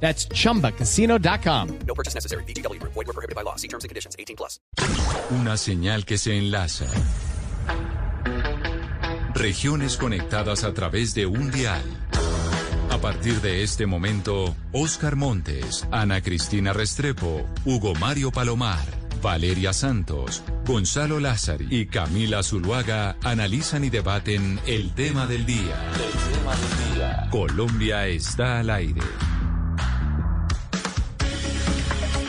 That's chumbacasino.com. No purchase necessary. BGW. Void were prohibited by law. See terms and conditions. 18 plus. Una señal que se enlaza. Regiones conectadas a través de un dial. A partir de este momento, Oscar Montes, Ana Cristina Restrepo, Hugo Mario Palomar, Valeria Santos, Gonzalo Lázari y Camila Zuluaga analizan y debaten el tema del día. El tema del día. Colombia está al aire.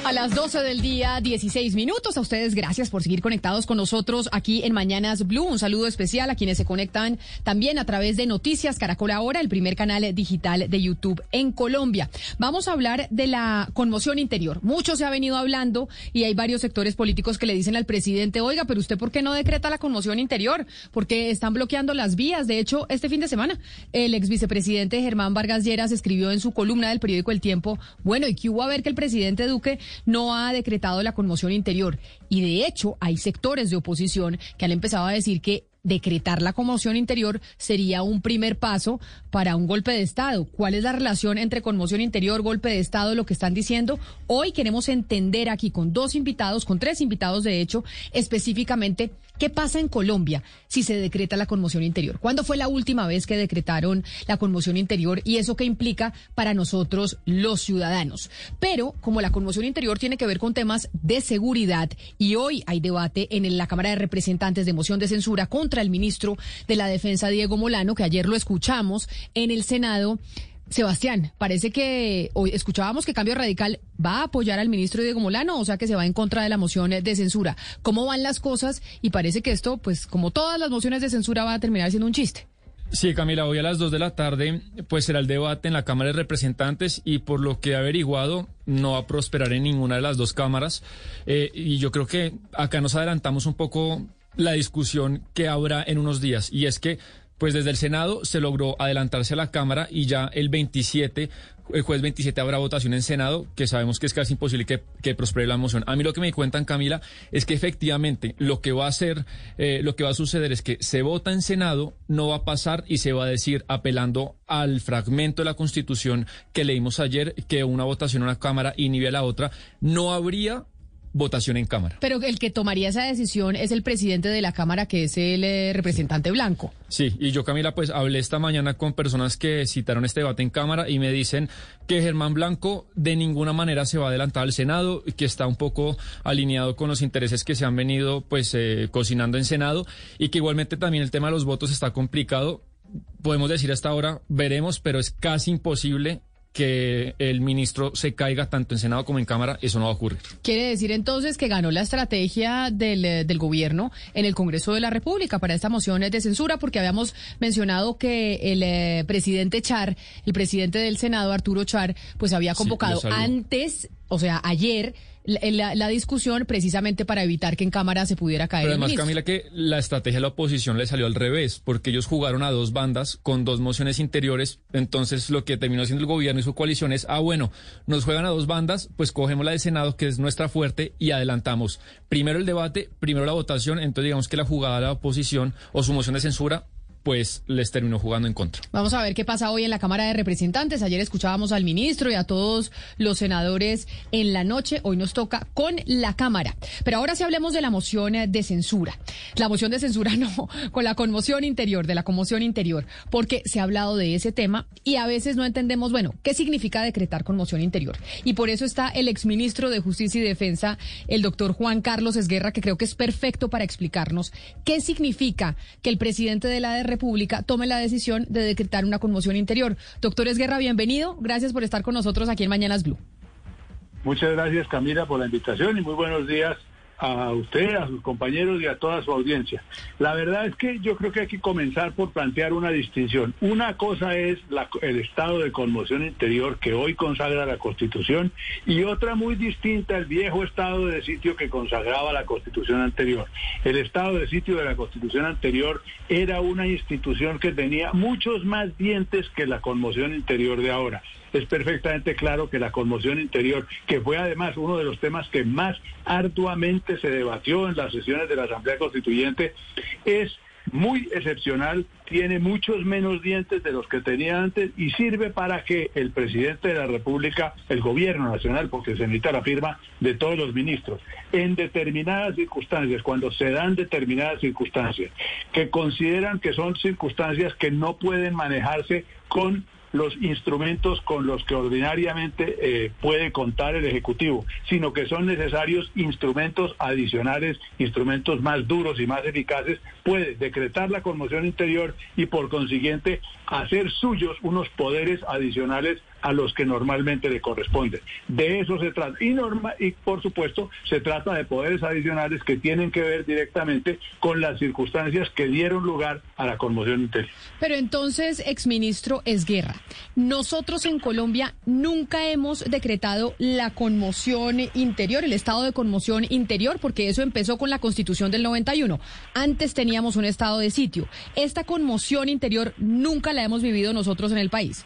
A las 12 del día, 16 minutos. A ustedes, gracias por seguir conectados con nosotros aquí en Mañanas Blue. Un saludo especial a quienes se conectan también a través de Noticias Caracol Ahora, el primer canal digital de YouTube en Colombia. Vamos a hablar de la conmoción interior. Mucho se ha venido hablando y hay varios sectores políticos que le dicen al presidente, oiga, pero usted por qué no decreta la conmoción interior? Porque están bloqueando las vías. De hecho, este fin de semana, el ex vicepresidente Germán Vargas Lleras escribió en su columna del periódico El Tiempo, bueno, y que hubo a ver que el presidente Duque no ha decretado la conmoción interior. Y de hecho, hay sectores de oposición que han empezado a decir que decretar la conmoción interior sería un primer paso para un golpe de Estado. ¿Cuál es la relación entre conmoción interior, golpe de Estado, lo que están diciendo? Hoy queremos entender aquí con dos invitados, con tres invitados de hecho, específicamente qué pasa en Colombia si se decreta la conmoción interior. ¿Cuándo fue la última vez que decretaron la conmoción interior y eso qué implica para nosotros los ciudadanos? Pero como la conmoción interior tiene que ver con temas de seguridad y hoy hay debate en la Cámara de Representantes de moción de censura contra el ministro de la Defensa, Diego Molano, que ayer lo escuchamos en el Senado. Sebastián, parece que hoy escuchábamos que Cambio Radical va a apoyar al ministro Diego Molano, o sea que se va en contra de la moción de censura. ¿Cómo van las cosas? Y parece que esto, pues como todas las mociones de censura, va a terminar siendo un chiste. Sí, Camila, hoy a las 2 de la tarde pues será el debate en la Cámara de Representantes y por lo que he averiguado no va a prosperar en ninguna de las dos cámaras. Eh, y yo creo que acá nos adelantamos un poco la discusión que habrá en unos días y es que pues desde el Senado se logró adelantarse a la Cámara y ya el 27, el jueves 27 habrá votación en Senado, que sabemos que es casi imposible que, prospere la moción. A mí lo que me cuentan, Camila, es que efectivamente lo que va a hacer, eh, lo que va a suceder es que se vota en Senado, no va a pasar y se va a decir, apelando al fragmento de la Constitución que leímos ayer, que una votación en una Cámara inhibe a la otra, no habría votación en Cámara. Pero el que tomaría esa decisión es el presidente de la Cámara, que es el eh, representante blanco. Sí, y yo, Camila, pues hablé esta mañana con personas que citaron este debate en Cámara y me dicen que Germán Blanco de ninguna manera se va a adelantar al Senado, y que está un poco alineado con los intereses que se han venido pues eh, cocinando en Senado y que igualmente también el tema de los votos está complicado. Podemos decir hasta ahora, veremos, pero es casi imposible que el ministro se caiga tanto en Senado como en Cámara, eso no va a ocurrir. Quiere decir entonces que ganó la estrategia del, eh, del gobierno en el Congreso de la República para esta moción de censura, porque habíamos mencionado que el eh, presidente Char, el presidente del Senado, Arturo Char, pues había convocado antes, o sea, ayer, la, la, discusión precisamente para evitar que en Cámara se pudiera caer. Pero además, el Camila, que la estrategia de la oposición le salió al revés, porque ellos jugaron a dos bandas con dos mociones interiores. Entonces, lo que terminó haciendo el gobierno y su coalición es, ah, bueno, nos juegan a dos bandas, pues cogemos la del Senado, que es nuestra fuerte, y adelantamos primero el debate, primero la votación. Entonces, digamos que la jugada de la oposición o su moción de censura pues les terminó jugando en contra. Vamos a ver qué pasa hoy en la Cámara de Representantes. Ayer escuchábamos al ministro y a todos los senadores en la noche. Hoy nos toca con la Cámara. Pero ahora sí hablemos de la moción de censura. La moción de censura no, con la conmoción interior, de la conmoción interior, porque se ha hablado de ese tema y a veces no entendemos, bueno, qué significa decretar conmoción interior. Y por eso está el exministro de Justicia y Defensa, el doctor Juan Carlos Esguerra, que creo que es perfecto para explicarnos qué significa que el presidente de la República tome la decisión de decretar una conmoción interior. Doctor Esguerra, bienvenido. Gracias por estar con nosotros aquí en Mañanas Blue. Muchas gracias Camila por la invitación y muy buenos días a usted, a sus compañeros y a toda su audiencia. La verdad es que yo creo que hay que comenzar por plantear una distinción. Una cosa es la- el estado de conmoción interior que hoy consagra la Constitución y otra muy distinta el viejo estado de sitio que consagraba la Constitución anterior. El estado de sitio de la Constitución anterior era una institución que tenía muchos más dientes que la conmoción interior de ahora. Es perfectamente claro que la conmoción interior, que fue además uno de los temas que más arduamente se debatió en las sesiones de la Asamblea Constituyente, es muy excepcional, tiene muchos menos dientes de los que tenía antes y sirve para que el presidente de la República, el gobierno nacional, porque se necesita la firma de todos los ministros, en determinadas circunstancias, cuando se dan determinadas circunstancias, que consideran que son circunstancias que no pueden manejarse con los instrumentos con los que ordinariamente eh, puede contar el Ejecutivo, sino que son necesarios instrumentos adicionales, instrumentos más duros y más eficaces, puede decretar la conmoción interior y por consiguiente hacer suyos unos poderes adicionales a los que normalmente le corresponden. De eso se trata. Y, norma, y por supuesto se trata de poderes adicionales que tienen que ver directamente con las circunstancias que dieron lugar a la conmoción interior. Pero entonces, exministro Esguerra, nosotros en Colombia nunca hemos decretado la conmoción interior, el estado de conmoción interior, porque eso empezó con la Constitución del 91. Antes teníamos un estado de sitio. Esta conmoción interior nunca la hemos vivido nosotros en el país.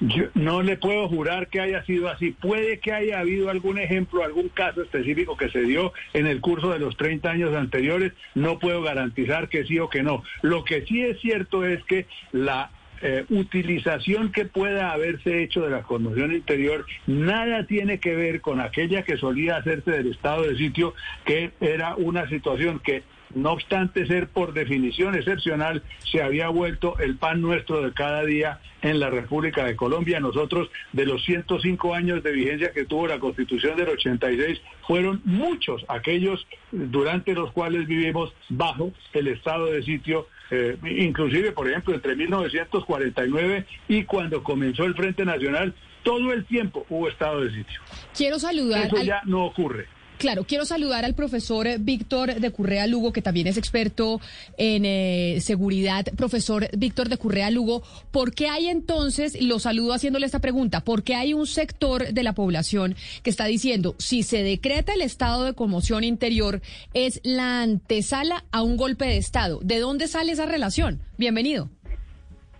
Yo no le puedo jurar que haya sido así. Puede que haya habido algún ejemplo, algún caso específico que se dio en el curso de los 30 años anteriores. No puedo garantizar que sí o que no. Lo que sí es cierto es que la eh, utilización que pueda haberse hecho de la conmoción interior nada tiene que ver con aquella que solía hacerse del estado de sitio, que era una situación que no obstante ser por definición excepcional, se había vuelto el pan nuestro de cada día en la República de Colombia. Nosotros, de los 105 años de vigencia que tuvo la Constitución del 86, fueron muchos aquellos durante los cuales vivimos bajo el estado de sitio, eh, inclusive, por ejemplo, entre 1949 y cuando comenzó el Frente Nacional, todo el tiempo hubo estado de sitio. Quiero saludar Eso al- ya no ocurre. Claro, quiero saludar al profesor Víctor de Currea Lugo, que también es experto en eh, seguridad. Profesor Víctor de Currea Lugo, ¿por qué hay entonces, lo saludo haciéndole esta pregunta, por qué hay un sector de la población que está diciendo, si se decreta el estado de conmoción interior, es la antesala a un golpe de Estado? ¿De dónde sale esa relación? Bienvenido.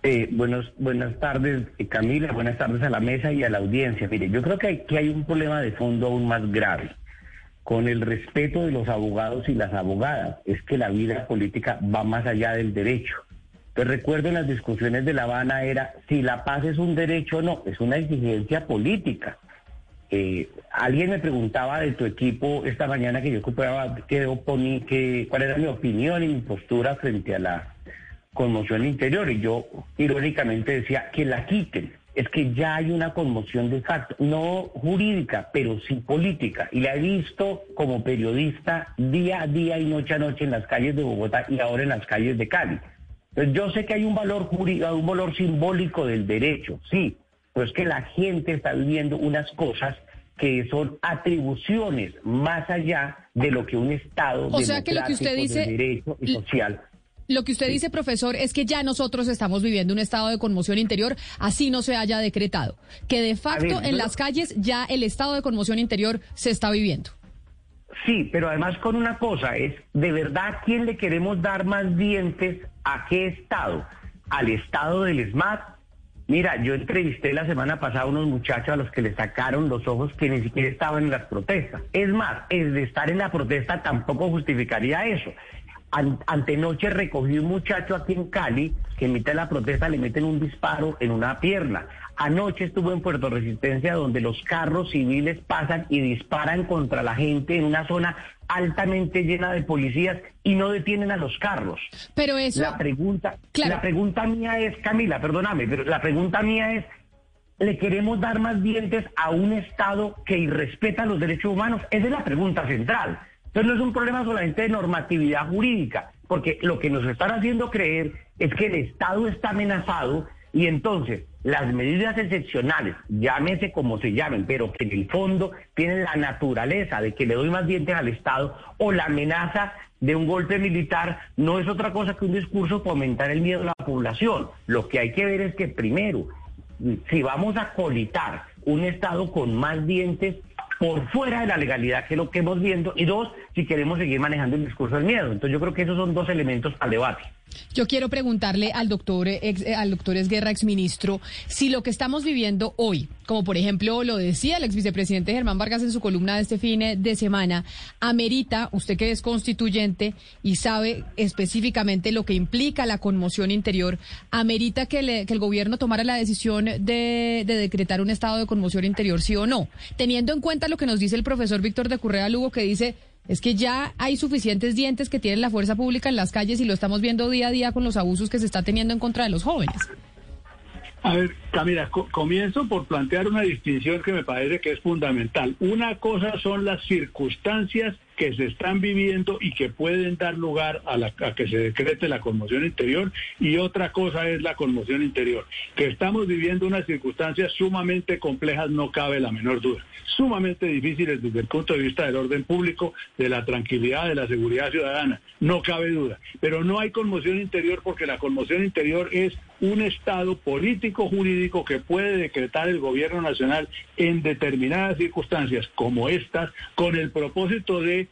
Eh, buenos, buenas tardes, eh, Camila, buenas tardes a la mesa y a la audiencia. Mire, yo creo que hay, que hay un problema de fondo aún más grave con el respeto de los abogados y las abogadas. Es que la vida política va más allá del derecho. Entonces recuerdo en las discusiones de La Habana era si la paz es un derecho o no, es una exigencia política. Eh, alguien me preguntaba de tu equipo esta mañana que yo ocupaba, que, oponí- cuál era mi opinión y mi postura frente a la conmoción interior. Y yo irónicamente decía que la quiten. Es que ya hay una conmoción de facto, no jurídica, pero sí política. Y la he visto como periodista día a día y noche a noche en las calles de Bogotá y ahora en las calles de Cali. Entonces yo sé que hay un valor jurídico, un valor simbólico del derecho, sí, pero es que la gente está viviendo unas cosas que son atribuciones más allá de lo que un Estado O sea que lo que usted dice- de derecho y social Lo que usted dice, profesor, es que ya nosotros estamos viviendo un estado de conmoción interior, así no se haya decretado. Que de facto ver, en las calles ya el estado de conmoción interior se está viviendo. Sí, pero además con una cosa, es de verdad a quién le queremos dar más dientes, a qué estado, al estado del SMAT. Mira, yo entrevisté la semana pasada a unos muchachos a los que le sacaron los ojos que ni siquiera estaban en las protestas. Es más, el de estar en la protesta tampoco justificaría eso. An- antenoche recogí un muchacho aquí en Cali que en mitad de la protesta le meten un disparo en una pierna. Anoche estuvo en Puerto Resistencia donde los carros civiles pasan y disparan contra la gente en una zona altamente llena de policías y no detienen a los carros. Pero eso, La pregunta, Claro. la pregunta mía es, Camila, perdóname, pero la pregunta mía es, ¿le queremos dar más dientes a un Estado que irrespeta los derechos humanos? Esa es la pregunta central. Entonces no es un problema solamente de normatividad jurídica, porque lo que nos están haciendo creer es que el Estado está amenazado Y entonces, las medidas excepcionales, llámese como se llamen, pero que en el fondo tienen la naturaleza de que le doy más dientes al Estado o la amenaza de un golpe militar, no es otra cosa que un discurso para aumentar el miedo a la población. Lo que hay que ver es que primero, si vamos a colitar un Estado con más dientes por fuera de la legalidad, que es lo que hemos viendo, y dos, si queremos seguir manejando el discurso del miedo. Entonces yo creo que esos son dos elementos al debate. Yo quiero preguntarle al doctor, ex, eh, al doctor Esguerra, exministro, si lo que estamos viviendo hoy, como por ejemplo lo decía el ex vicepresidente Germán Vargas en su columna de este fin de semana, amerita, usted que es constituyente y sabe específicamente lo que implica la conmoción interior, amerita que, que el gobierno tomara la decisión de, de, decretar un estado de conmoción interior, sí o no, teniendo en cuenta lo que nos dice el profesor Víctor de Currea Lugo, que dice es que ya hay suficientes dientes que tienen la fuerza pública en las calles y lo estamos viendo día a día con los abusos que se está teniendo en contra de los jóvenes. A ver, Camila, comienzo por plantear una distinción que me parece que es fundamental. Una cosa son las circunstancias que se están viviendo y que pueden dar lugar a, la, a que se decrete la conmoción interior y otra cosa es la conmoción interior. Que estamos viviendo unas circunstancias sumamente complejas, no cabe la menor duda. Sumamente difíciles desde el punto de vista del orden público, de la tranquilidad, de la seguridad ciudadana, no cabe duda. Pero no hay conmoción interior porque la conmoción interior es un estado político jurídico que puede decretar el gobierno nacional en determinadas circunstancias como estas con el propósito de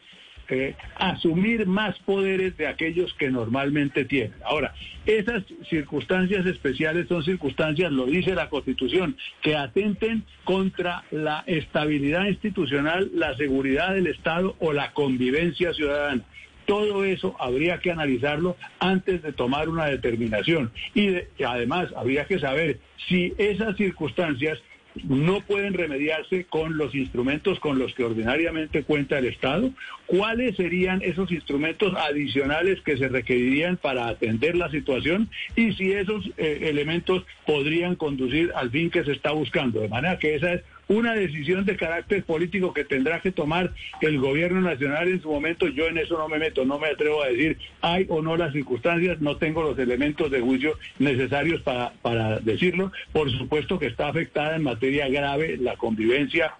eh, asumir más poderes de aquellos que normalmente tienen. Ahora, esas circunstancias especiales son circunstancias, lo dice la Constitución, que atenten contra la estabilidad institucional, la seguridad del Estado o la convivencia ciudadana. Todo eso habría que analizarlo antes de tomar una determinación. Y, además habría que saber si esas circunstancias no pueden remediarse con los instrumentos con los que ordinariamente cuenta el Estado. ¿Cuáles serían esos instrumentos adicionales que se requerirían para atender la situación? Y si esos eh, elementos podrían conducir al fin que se está buscando. De manera que esa es una decisión de carácter político que tendrá que tomar el gobierno nacional en su momento. Yo en eso no me meto, no me atrevo a decir hay o no las circunstancias, no tengo los elementos de juicio necesarios para, para decirlo. Por supuesto que está afectada en materia grave la convivencia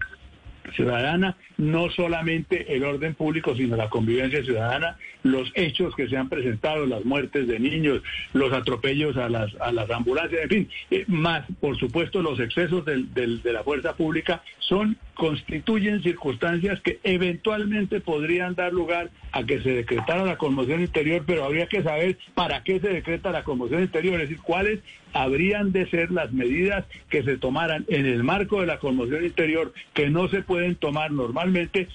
ciudadana, no solamente el orden público, sino la convivencia ciudadana, los hechos que se han presentado, las muertes de niños, los atropellos a las, a las ambulancias, en fin, eh, más, por supuesto, los excesos del, del, de la fuerza pública, son, constituyen circunstancias que eventualmente podrían dar lugar a que se decretara la conmoción interior, pero habría que saber para qué se decreta la conmoción interior, es decir, cuáles habrían de ser las medidas que se tomaran en el marco de la conmoción interior que no se pueden tomar normalmente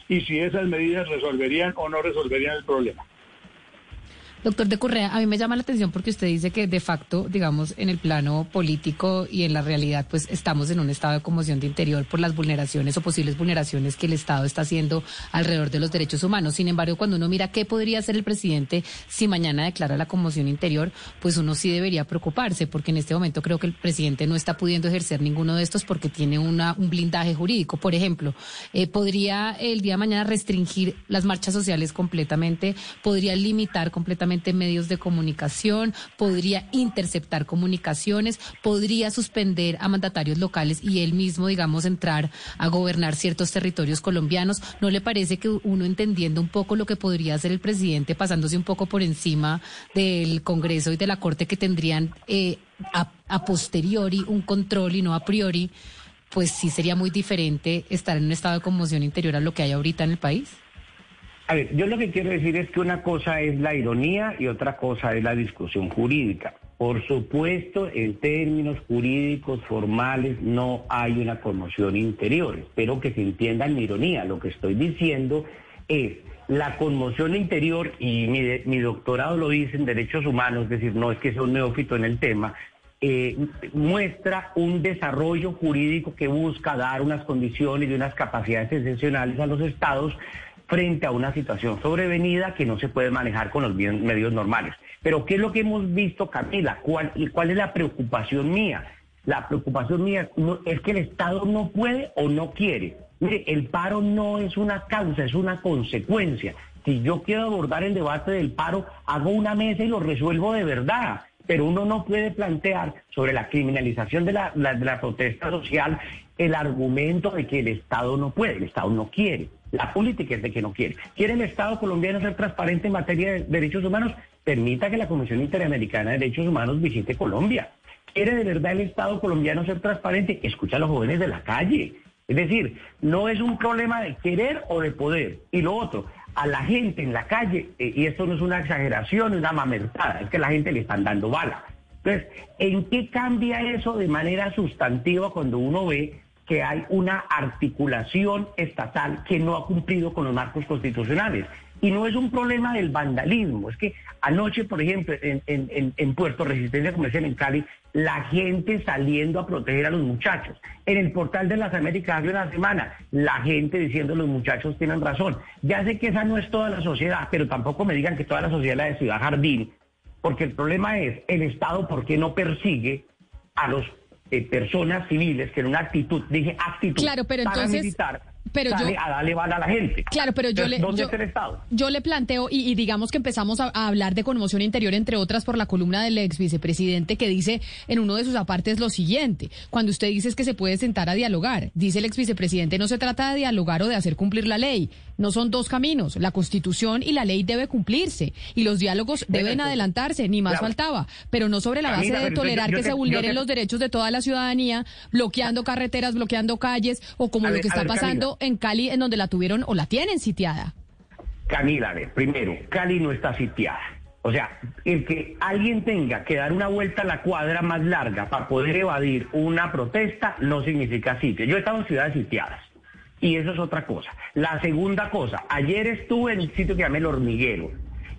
y si esas medidas resolverían o no resolverían el problema. Doctor de Correa, a mí me llama la atención porque usted dice que de facto, digamos, en el plano político y en la realidad, pues estamos en un estado de conmoción de interior por las vulneraciones o posibles vulneraciones que el Estado está haciendo alrededor de los derechos humanos. Sin embargo, cuando uno mira qué podría hacer el presidente si mañana declara la conmoción interior, pues uno sí debería preocuparse, porque en este momento creo que el presidente no está pudiendo ejercer ninguno de estos porque tiene un blindaje jurídico. Por ejemplo, eh, podría el día de mañana restringir las marchas sociales completamente, podría limitar completamente medios de comunicación, podría interceptar comunicaciones, podría suspender a mandatarios locales y él mismo, digamos, entrar a gobernar ciertos territorios colombianos. ¿No le parece que uno entendiendo un poco lo que podría hacer el presidente, pasándose un poco por encima del Congreso y de la Corte que tendrían eh, a, a posteriori un control y no a priori, pues sí sería muy diferente estar en un estado de conmoción interior a lo que hay ahorita en el país? A ver, yo lo que quiero decir es que una cosa es la ironía y otra cosa es la discusión jurídica. Por supuesto, en términos jurídicos formales no hay una conmoción interior. Espero que se entienda mi ironía. Lo que estoy diciendo es la conmoción interior, y mi, doctorado lo dice en derechos humanos, es decir, no es que sea un neófito en el tema, eh, muestra un desarrollo jurídico que busca dar unas condiciones y unas capacidades excepcionales a los estados frente a una situación sobrevenida que no se puede manejar con los medios normales. Pero ¿qué es lo que hemos visto, Camila? ¿Cuál, cuál es la preocupación mía? La preocupación mía es que el Estado no puede o no quiere. Mire, el paro no es una causa, es una consecuencia. Si yo quiero abordar el debate del paro, hago una mesa y lo resuelvo de verdad. pero uno no puede plantear sobre la criminalización de la, la- de la protesta social el argumento de que el Estado no puede, el Estado no quiere. La política es de que no quiere. ¿Quiere el Estado colombiano ser transparente en materia de derechos humanos? Permita que la Comisión Interamericana de Derechos Humanos visite Colombia. ¿Quiere de verdad el Estado colombiano ser transparente? Escucha a los jóvenes de la calle. Es decir, no es un problema de querer o de poder. Y lo otro, a la gente en la calle, eh, y esto no es una exageración, una mamertada, es que la gente le están dando bala. Entonces, ¿en qué cambia eso de manera sustantiva cuando uno ve que hay una articulación estatal que no ha cumplido con los marcos constitucionales? Y no es un problema del vandalismo, es que anoche, por ejemplo, en, en- en- Puerto Resistencia Comercial en Cali, la gente saliendo a proteger a los muchachos. En el portal de las Américas hace una semana, la gente diciendo los muchachos tienen razón. Ya sé que esa no es toda la sociedad, pero tampoco me digan que toda la sociedad es la de Ciudad Jardín, porque el problema es el Estado, ¿por qué no persigue a los eh, personas civiles que en una actitud, dije actitud Claro, pero entonces- paramilitar, pero yo- a darle bala a la gente? Claro, pero yo Entonces, le, ¿Dónde yo, está el Estado? yo le planteo, y, y digamos que empezamos a, a hablar de conmoción interior, entre otras, por la columna del ex vicepresidente que dice en uno de sus apartes lo siguiente. Cuando usted dice es que se puede sentar a dialogar, dice el ex vicepresidente, no se trata de dialogar o de hacer cumplir la ley. No son dos caminos. La constitución y la ley debe cumplirse. Y los diálogos deben adelantarse, ni más claro. faltaba. Pero no sobre la base Camila, de tolerar yo que te- se vulneren te- los derechos de toda la ciudadanía, bloqueando carreteras, bloqueando calles, o como lo ver, que está ver, pasando en Cali, en donde la tuvieron o la tienen sitiada. Camila, primero, Cali no está sitiada. O sea, el que alguien tenga que dar una vuelta a la cuadra más larga para poder evadir una protesta no significa sitio. Yo he estado en ciudades sitiadas y eso es otra cosa. La segunda cosa, ayer estuve en un sitio que llama El Hormiguero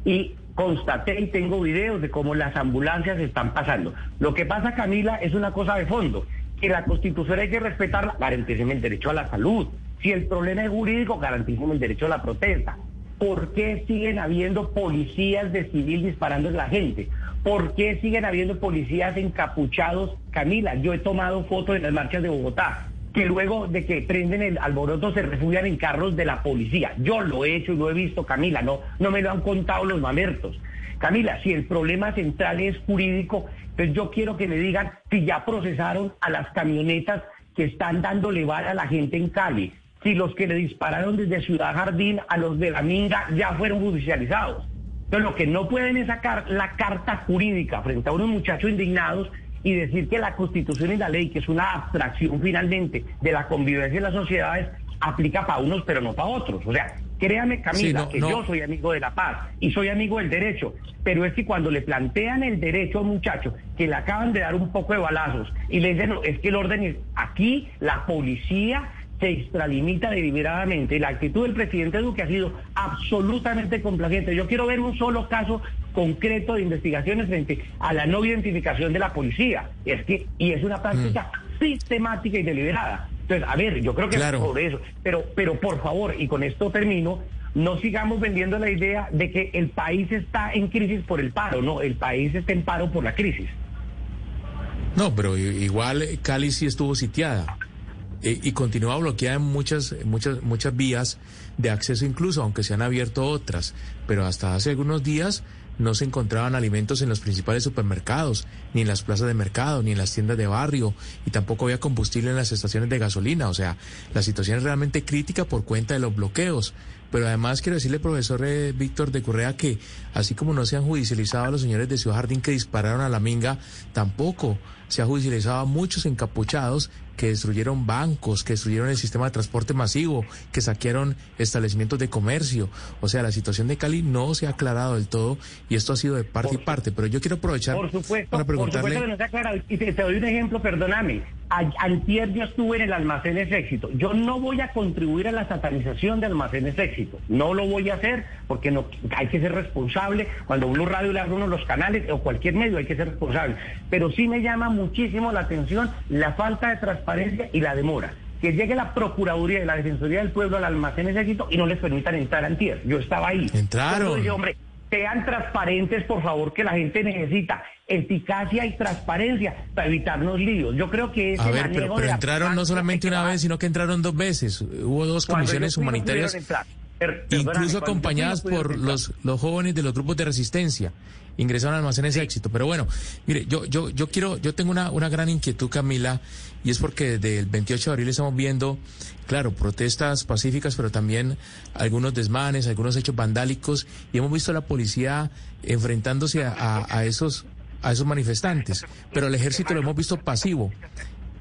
y constaté y tengo videos de cómo las ambulancias están pasando. Lo que pasa, Camila, es una cosa de fondo, que la Constitución hay que respetarla, garantíceme el derecho a la salud. Si el problema es jurídico, garantíceme el derecho a la protesta. ¿Por qué siguen habiendo policías de civil disparando a la gente? ¿Por qué siguen habiendo policías encapuchados? Camila, yo he tomado fotos en las marchas de Bogotá, que luego de que prenden el alboroto se refugian en carros de la policía. Yo lo he hecho y lo he visto, Camila, no, no me lo han contado los mamertos. Camila, si el problema central es jurídico, pues yo quiero que me digan si ya procesaron a las camionetas que están dándole bala a la gente en Cali, si los que le dispararon desde Ciudad Jardín a los de la Minga ya fueron judicializados. Entonces lo que no pueden es sacar la carta jurídica frente a unos muchachos indignados y decir que la constitución y la ley, que es una abstracción finalmente de la convivencia en las sociedades, aplica para unos pero no para otros. O sea, créame Camila, Sí, no, que no. yo soy amigo de la paz y soy amigo del derecho, pero es que cuando le plantean el derecho a un muchacho que le acaban de dar un poco de balazos y le dicen, "No, es que el orden es aquí, la policía se extralimita deliberadamente la actitud del presidente Duque ha sido absolutamente complaciente. Yo quiero ver un solo caso concreto de investigaciones frente a la no identificación de la policía. Es que, y es una práctica sistemática y deliberada. Entonces, a ver, yo creo que Claro. por eso, pero, pero por favor, y con esto termino, no sigamos vendiendo la idea de que el país está en crisis por el paro, no, el país está en paro por la crisis. No, pero igual Cali sí estuvo sitiada eh, y continúa bloqueada en muchas, muchas, muchas vías de acceso incluso, aunque se han abierto otras. Pero hasta hace algunos días no se encontraban alimentos en los principales supermercados, ni en las plazas de mercado, ni en las tiendas de barrio, y tampoco había combustible en las estaciones de gasolina. O sea, la situación es realmente crítica por cuenta de los bloqueos. Pero además quiero decirle, profesor eh, Víctor de Correa, que así como no se han judicializado a los señores de Ciudad Jardín que dispararon a la minga, tampoco se ha judicializado a muchos encapuchados que destruyeron bancos, que destruyeron el sistema de transporte masivo, que saquearon establecimientos de comercio. O sea, la situación de Cali no se ha aclarado del todo y esto ha sido de parte y parte. Pero yo quiero aprovechar Por supuesto, para por preguntarle... supuesto que no se ha aclarado. Y te, te doy un ejemplo, perdóname. Antier yo estuve en el Almacenes Éxito. Yo no voy a contribuir a la satanización de Almacenes Éxito. No lo voy a hacer porque no hay que ser responsable. Cuando uno radio le abre uno los canales o cualquier medio hay que ser responsable. Pero sí me llama muchísimo la atención la falta de transparencia y la demora. Que llegue la Procuraduría y la Defensoría del Pueblo al Almacenes Éxito y no les permitan entrar antier. Yo estaba ahí. Entraron. Yo dije, hombre, sean transparentes, por favor, que la gente necesita eficacia y transparencia para evitarnos líos. Yo creo que ese A ver, pero, de entraron no solamente una vez, sino que entraron dos veces. Hubo dos comisiones humanitarias entrar. Per- incluso acompañadas por los, los jóvenes de los grupos de resistencia. Ingresaron a almacenes éxito. Pero bueno, mire, yo, yo, yo quiero, yo tengo una, una gran inquietud, Camila, y es porque desde el 28 de abril estamos viendo, claro, protestas pacíficas, pero también algunos desmanes, algunos hechos vandálicos, y hemos visto a la policía enfrentándose a, esos, a esos manifestantes. Pero el ejército lo hemos visto pasivo.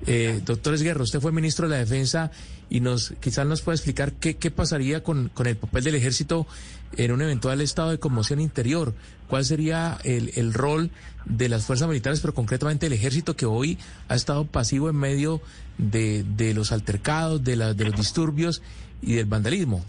Eh, doctor Esguerra, usted fue ministro de la Defensa y nos quizás nos puede explicar qué, qué pasaría con, con el papel del ejército en un eventual estado de conmoción interior. ¿Cuál sería el, el rol de las fuerzas militares, pero concretamente el ejército que hoy ha estado pasivo en medio de, de los altercados, de, de los disturbios y del vandalismo?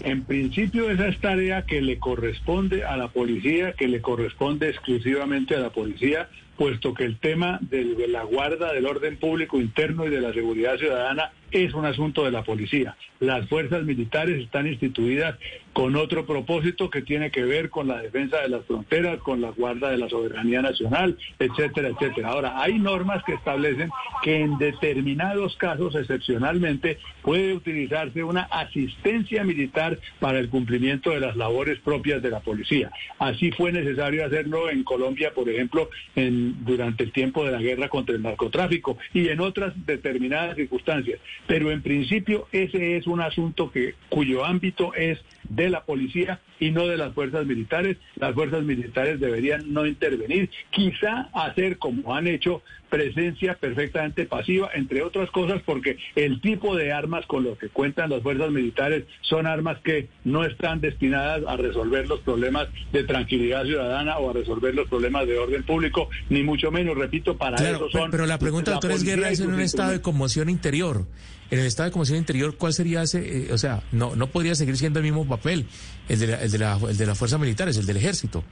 En principio esa es tarea que le corresponde a la policía, que le corresponde exclusivamente a la policía, puesto que el tema de la guarda del orden público interno y de la seguridad ciudadana es un asunto de la policía. Las fuerzas militares están instituidas con otro propósito que tiene que ver con la defensa de las fronteras, con la guarda de la soberanía nacional, etcétera, etcétera. Ahora, hay normas que establecen que en determinados casos, excepcionalmente, puede utilizarse una asistencia militar para el cumplimiento de las labores propias de la policía. Así fue necesario hacerlo en Colombia, por ejemplo, en, durante el tiempo de la guerra contra el narcotráfico y en otras determinadas circunstancias. Pero en principio ese es un asunto que, cuyo ámbito es de la policía y no de las fuerzas militares. Las fuerzas militares deberían no intervenir, quizá hacer como han hecho presencia perfectamente pasiva, entre otras cosas porque el tipo de armas con los que cuentan las fuerzas militares son armas que no están destinadas a resolver los problemas de tranquilidad ciudadana o a resolver los problemas de orden público, ni mucho menos, repito, para Claro, eso son... pero la pregunta, doctor policía Esguerra, y es en un estado de conmoción interior. En el estado de conmoción interior, ¿cuál sería ese? eh, o sea, no, no podría seguir siendo el mismo papel, el de, la, el de, la, el de las fuerzas militares, el del ejército.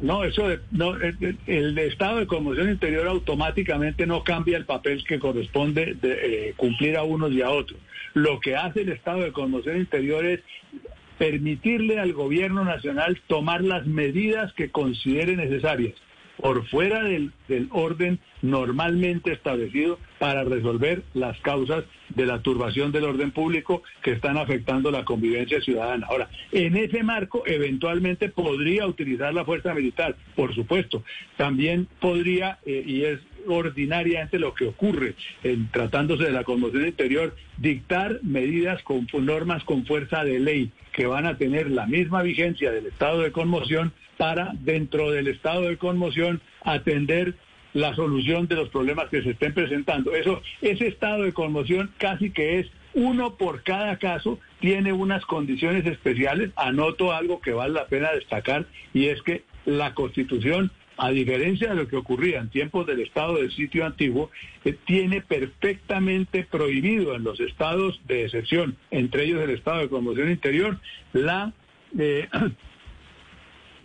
No, eso no, el, el- el estado de conmoción interior automáticamente no cambia el papel que corresponde de, eh, cumplir a unos y a otros. Lo que hace el estado de conmoción interior es permitirle al gobierno nacional tomar las medidas que considere necesarias por fuera del, del orden normalmente establecido para resolver las causas de la turbación del orden público que están afectando la convivencia ciudadana. Ahora, en ese marco, eventualmente podría utilizar la fuerza militar, por supuesto. También podría, eh, y es ordinariamente lo que ocurre en tratándose de la conmoción interior, dictar medidas con normas con fuerza de ley que van a tener la misma vigencia del estado de conmoción para dentro del estado de conmoción atender la solución de los problemas que se estén presentando. Eso, ese estado de conmoción casi que es uno por cada caso, tiene unas condiciones especiales. Anoto algo que vale la pena destacar y es que la Constitución a diferencia de lo que ocurría en tiempos del estado del sitio antiguo, eh, tiene perfectamente prohibido en los estados de excepción, entre ellos el estado de conmoción interior, la eh,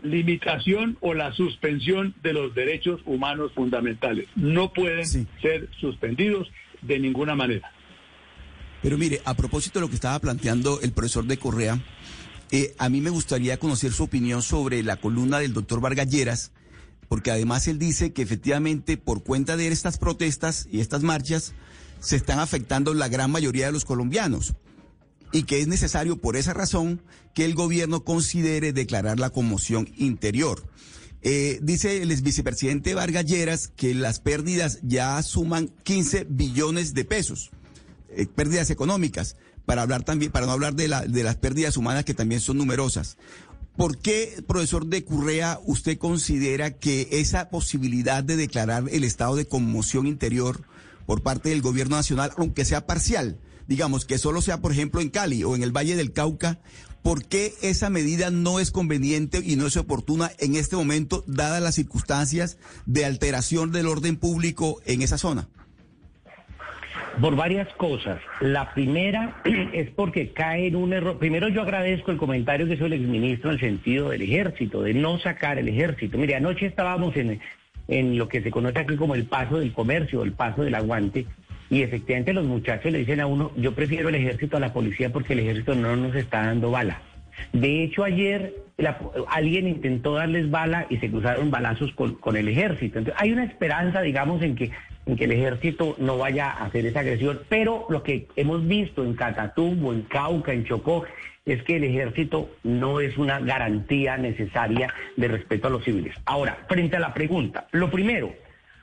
limitación o la suspensión de los derechos humanos fundamentales. No pueden Sí. ser suspendidos de ninguna manera. Pero mire, a propósito de lo que estaba planteando el profesor de Correa, eh, a mí me gustaría conocer su opinión sobre la columna del doctor Vargas Lleras, porque además él dice que efectivamente por cuenta de estas protestas y estas marchas se están afectando la gran mayoría de los colombianos y que es necesario por esa razón que el gobierno considere declarar la conmoción interior. Eh, dice el vicepresidente Vargas Lleras que las pérdidas ya suman 15 billones de pesos, eh, pérdidas económicas, para hablar también, para no hablar de, la, de las pérdidas humanas que también son numerosas. ¿Por qué, profesor de Currea, usted considera que esa posibilidad de declarar el estado de conmoción interior por parte del gobierno nacional, aunque sea parcial, digamos que solo sea, por ejemplo, en Cali o en el Valle del Cauca, ¿por qué esa medida no es conveniente y no es oportuna en este momento, dadas las circunstancias de alteración del orden público en esa zona? Por varias cosas. La primera es porque cae en un error. Primero yo agradezco el comentario que hizo el exministro en el sentido del ejército, de no sacar el ejército. Mire, anoche estábamos en, en lo que se conoce aquí como el paso del comercio, el paso del aguante, y efectivamente los muchachos le dicen a uno, yo prefiero el ejército a la policía porque el ejército no nos está dando bala. De hecho, ayer la- alguien intentó darles bala y se cruzaron balazos con, con el ejército. Entonces, hay una esperanza, digamos, en que, en que el ejército no vaya a hacer esa agresión, pero lo que hemos visto en Catatumbo, en Cauca, en Chocó, es que el ejército no es una garantía necesaria de respeto a los civiles. Ahora, frente a la pregunta, lo primero,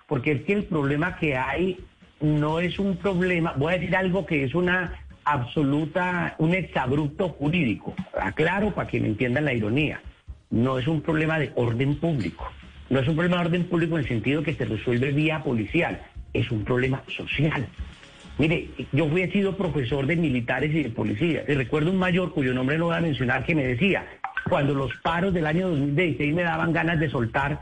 porque es que el problema que hay no es un problema, voy a decir algo que es una absoluta, un exabrupto jurídico. Aclaro para me entiendan la ironía. No es un problema de orden público. No es un problema de orden público en el sentido que se resuelve vía policial. Es un problema social. Mire, yo fui, sido profesor de militares y de policías. Y recuerdo un mayor cuyo nombre no voy a mencionar que me decía, cuando los paros del año 2016 me daban ganas de soltar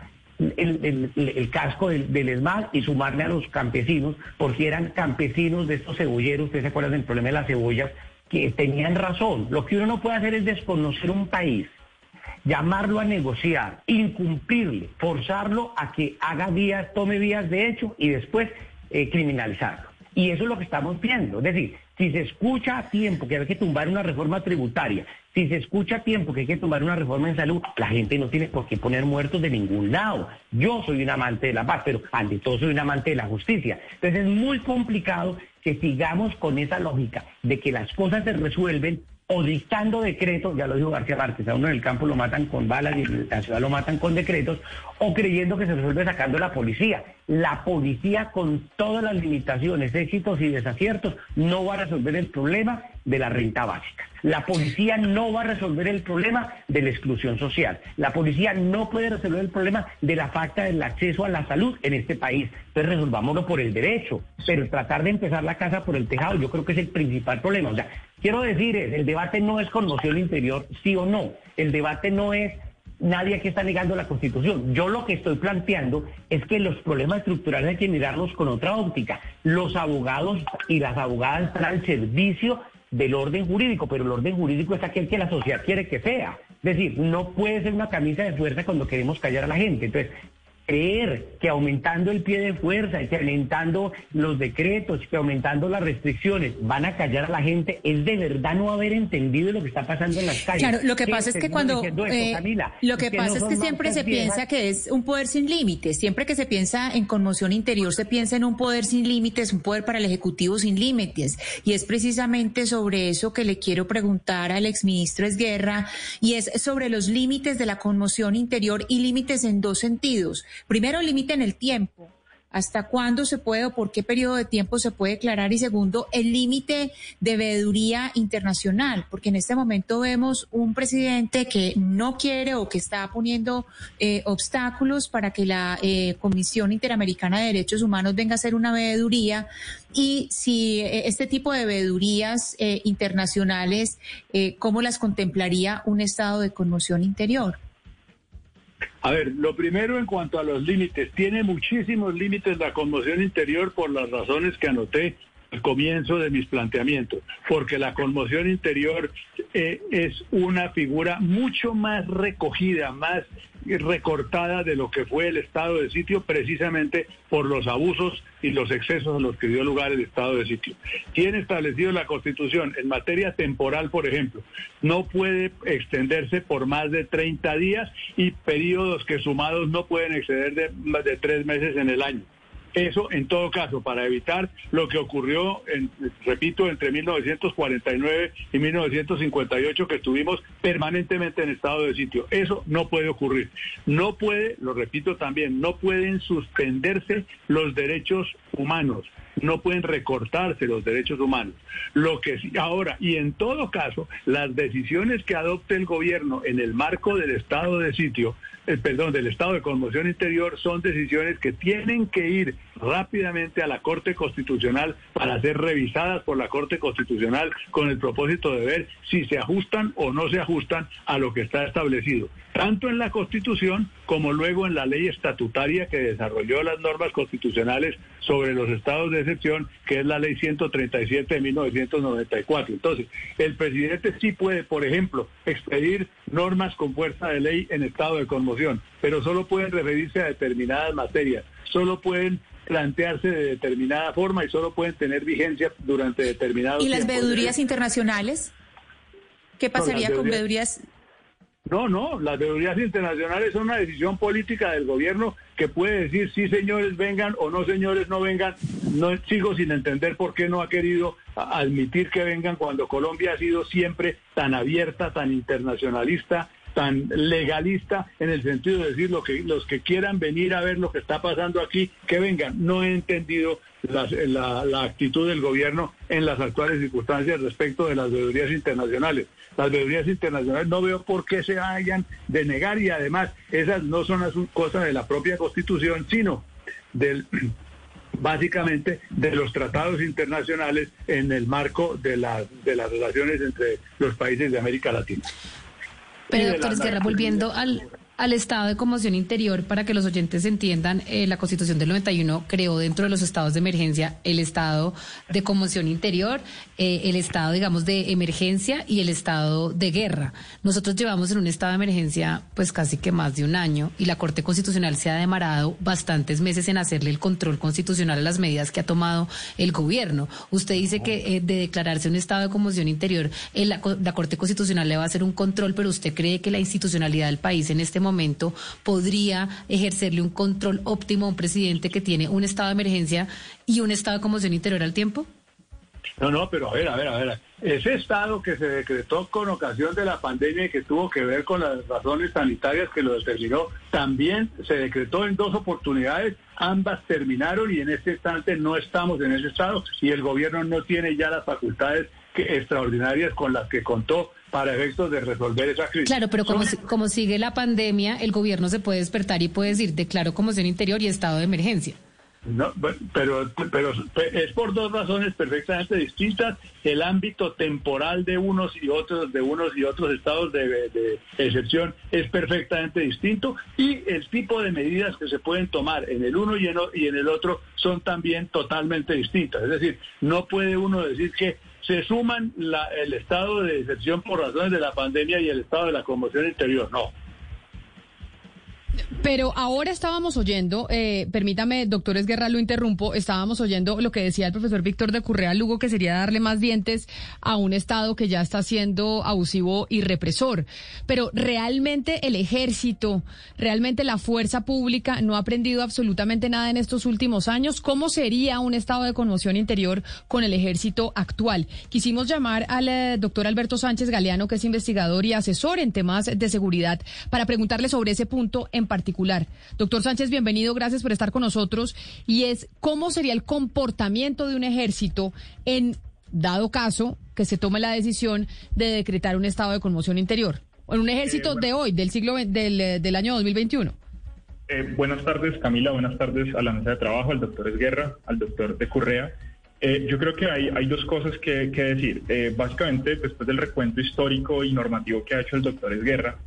el, casco del, del, ESMAD y sumarme a los campesinos, porque eran campesinos de estos cebolleros, ustedes se acuerdan del problema de las cebollas, que tenían razón. Lo que uno no puede hacer es desconocer un país, llamarlo a negociar, incumplirle, forzarlo a que haga vías, tome vías de hecho y después eh, criminalizarlo. Y eso es lo que estamos viendo. Es decir, si se escucha a tiempo que hay que tumbar una reforma tributaria, si se escucha a tiempo que hay que tomar una reforma en salud, la gente no tiene por qué poner muertos de ningún lado. Yo soy un amante de la paz, pero ante todo soy un amante de la justicia. Entonces es muy complicado que sigamos con esa lógica de que las cosas se resuelven o dictando decretos, ya lo dijo García Márquez, a uno en el campo lo matan con balas y en la ciudad lo matan con decretos, o creyendo que se resuelve sacando la policía. La policía con todas las limitaciones, éxitos y desaciertos no va a resolver el problema de la renta básica. La policía no va a resolver el problema de la exclusión social. La policía no puede resolver el problema de la falta del acceso a la salud en este país. Entonces resolvámoslo por el derecho, pero tratar de empezar la casa por el tejado yo creo que es el principal problema. Quiero decir, el debate no es conmoción interior, sí o no. El debate no es nadie aquí está negando la Constitución. Yo lo que estoy planteando es que los problemas estructurales hay que mirarlos con otra óptica. Los abogados y las abogadas están al servicio del orden jurídico, pero el orden jurídico es aquel que la sociedad quiere que sea. Es decir, no puede ser una camisa de fuerza cuando queremos callar a la gente. Entonces, creer que aumentando el pie de fuerza y que aumentando los decretos y que aumentando las restricciones van a callar a la gente es de verdad no haber entendido lo que está pasando en las calles. Claro, lo que pasa es que cuando eh, lo que, pasa es que siempre se piensa que es un poder sin límites, siempre que se piensa en conmoción interior se piensa en un poder sin límites, un poder para el ejecutivo sin límites y es precisamente sobre eso que le quiero preguntar al exministro Esguerra y es sobre los límites de la conmoción interior y límites en dos sentidos. Primero, limiten el tiempo. ¿Hasta cuándo se puede o por qué periodo de tiempo se puede declarar? Y segundo, el límite de veeduría internacional, porque en este momento vemos un presidente que no quiere o que está poniendo eh, obstáculos para que la eh, Comisión Interamericana de Derechos Humanos venga a hacer una veeduría. Y si eh, este tipo de veedurías internacionales, ¿cómo las contemplaría un estado de conmoción interior? A ver, lo primero en cuanto a los límites, tiene muchísimos límites la conmoción interior por las razones que anoté al comienzo de mis planteamientos, porque la conmoción interior eh, es una figura mucho más recogida, más recortada de lo que fue el estado de sitio precisamente por los abusos y los excesos a los que dio lugar el estado de sitio. Tiene establecido la Constitución en materia temporal, por ejemplo, no puede extenderse por más de 30 días y periodos que sumados no pueden exceder de, de tres meses en el año. Eso, en todo caso, para evitar lo que ocurrió, en, repito, entre 1949 y 1958, que estuvimos permanentemente en estado de sitio. Eso no puede ocurrir. No puede, lo repito también, no pueden suspenderse los derechos humanos no pueden recortarse los derechos humanos. Lo que ahora, y en todo caso, las decisiones que adopte el gobierno en el marco del estado de sitio eh, perdón, del estado de conmoción interior son decisiones que tienen que ir rápidamente a la Corte Constitucional para ser revisadas por la Corte Constitucional con el propósito de ver si se ajustan o no se ajustan a lo que está establecido, tanto en la Constitución como luego en la ley estatutaria que desarrolló las normas constitucionales sobre los estados de excepción, que es la ley 137 de 1994. Entonces, el presidente sí puede, por ejemplo, expedir normas con fuerza de ley en estado de conmoción, pero solo pueden referirse a determinadas materias, solo pueden plantearse de determinada forma y solo pueden tener vigencia durante determinados ¿Y las veedurías internacionales? ¿Qué pasaría con veedurías? No, no, las veedurías internacionales son una decisión política del gobierno que puede decir sí señores vengan o no señores no vengan. No sigo sin entender por qué no ha querido admitir que vengan cuando Colombia ha sido siempre tan abierta, tan internacionalista, tan legalista en el sentido de decir lo que los que quieran venir a ver lo que está pasando aquí, que vengan. No he entendido la, actitud del gobierno en las actuales circunstancias respecto de las deudores internacionales. Las deudores internacionales no veo por qué se hayan de negar y además esas no son cosas de la propia Constitución, sino del básicamente de los tratados internacionales en el marco de, de las relaciones entre los países de América Latina. Pero, doctor Esguerra, volviendo al, al estado de conmoción interior, para que los oyentes entiendan, eh, la Constitución del 91 creó dentro de los estados de emergencia el estado de conmoción interior, eh, el estado, digamos, de emergencia y el estado de guerra. Nosotros llevamos en un estado de emergencia pues casi que más de un año y la Corte Constitucional se ha demorado bastantes meses en hacerle el control constitucional a las medidas que ha tomado el gobierno. Usted dice que eh, de declararse un estado de conmoción interior, la, la Corte Constitucional le va a hacer un control, pero usted cree que la institucionalidad del país en este momento podría ejercerle un control óptimo a un presidente que tiene un estado de emergencia y un estado de conmoción interior al tiempo? No, no, pero a ver, a ver, a ver. Ese estado que se decretó con ocasión de la pandemia y que tuvo que ver con las razones sanitarias que lo determinó, también se decretó en dos oportunidades, ambas terminaron y en este instante no estamos en ese estado y el gobierno no tiene ya las facultades extraordinarias con las que contó para efectos de resolver esa crisis. Claro, pero como, como sigue la pandemia, el gobierno se puede despertar y puede decir declaro conmoción interior y estado de emergencia. No, pero, pero es por dos razones perfectamente distintas. El ámbito temporal de unos y otros, de unos y otros estados de, excepción es perfectamente distinto y el tipo de medidas que se pueden tomar en el uno y en, y en el otro son también totalmente distintas. Es decir, no puede uno decir que se suman el estado de excepción por razones de la pandemia y el estado de la conmoción interior. No, pero ahora estábamos oyendo, eh, permítame, doctores Guerra, lo interrumpo, estábamos oyendo lo que decía el profesor Víctor de Currea Lugo, que sería darle más dientes a un Estado que ya está siendo abusivo y represor. Pero realmente el ejército, realmente la fuerza pública no ha aprendido absolutamente nada en estos últimos años. ¿Cómo sería un estado de conmoción interior con el ejército actual? Quisimos llamar al eh, doctor Alberto Sánchez Galeano, que es investigador y asesor en temas de seguridad, para preguntarle sobre ese punto particular. Doctor Sánchez, bienvenido, gracias por estar con nosotros. Y es, ¿cómo sería el comportamiento de un ejército en dado caso que se tome la decisión de decretar un estado de conmoción interior? En un ejército eh, de hoy, del siglo del, eh, del año 2021. Eh, buenas tardes, Camila. Buenas tardes a la mesa de trabajo, al doctor Esguerra, al doctor de Correa. yo creo que hay, hay dos cosas que, que decir. básicamente, después del recuento histórico y normativo que ha hecho el doctor Esguerra,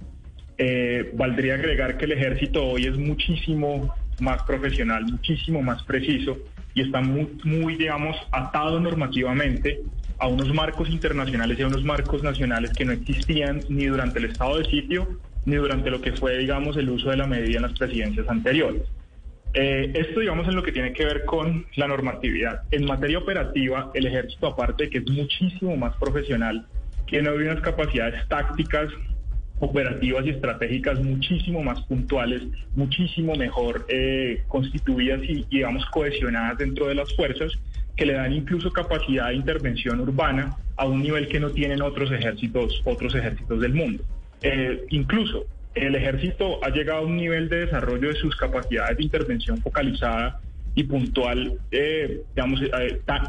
eh, valdría agregar que el ejército hoy es muchísimo más profesional, muchísimo más preciso y está muy, muy, digamos, atado normativamente a unos marcos internacionales y a unos marcos nacionales que no existían ni durante el estado de sitio ni durante lo que fue, digamos, el uso de la medida en las presidencias anteriores. Eh, esto, digamos, en lo que tiene que ver con la normatividad. En materia operativa, el ejército, aparte de que es muchísimo más profesional, tiene unas capacidades tácticas operativas y estratégicas muchísimo más puntuales, muchísimo mejor eh, constituidas y, digamos, cohesionadas dentro de las fuerzas, que le dan incluso capacidad de intervención urbana a un nivel que no tienen otros ejércitos, otros ejércitos del mundo. Eh, incluso el ejército ha llegado a un nivel de desarrollo de sus capacidades de intervención focalizada y puntual, eh, digamos,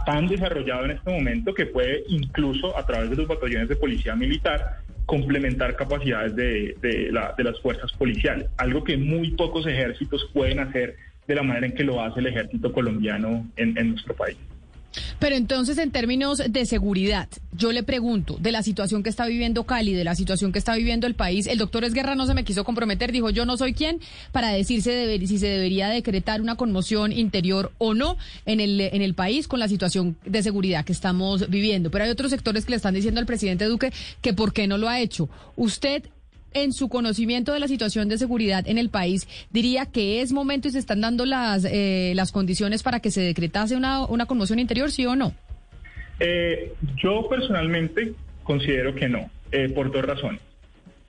tan desarrollado en este momento que puede incluso a través de los batallones de policía militar complementar capacidades de, las fuerzas policiales, algo que muy pocos ejércitos pueden hacer de la manera en que lo hace el ejército colombiano en nuestro país. Pero entonces, en términos de seguridad, yo le pregunto, de la situación que está viviendo Cali, de la situación que está viviendo el país, el doctor Esguerra no se me quiso comprometer, dijo, yo no soy quien para decirse si se debería decretar una conmoción interior o no en el, en el país con la situación de seguridad que estamos viviendo. Pero hay otros sectores que le están diciendo al presidente Duque que por qué no lo ha hecho. ¿Usted en su conocimiento de la situación de seguridad en el país, diría que es momento y se están dando las, eh, las condiciones para que se decretase una, una conmoción interior, sí o no? Eh, yo personalmente considero que no, eh, por dos razones.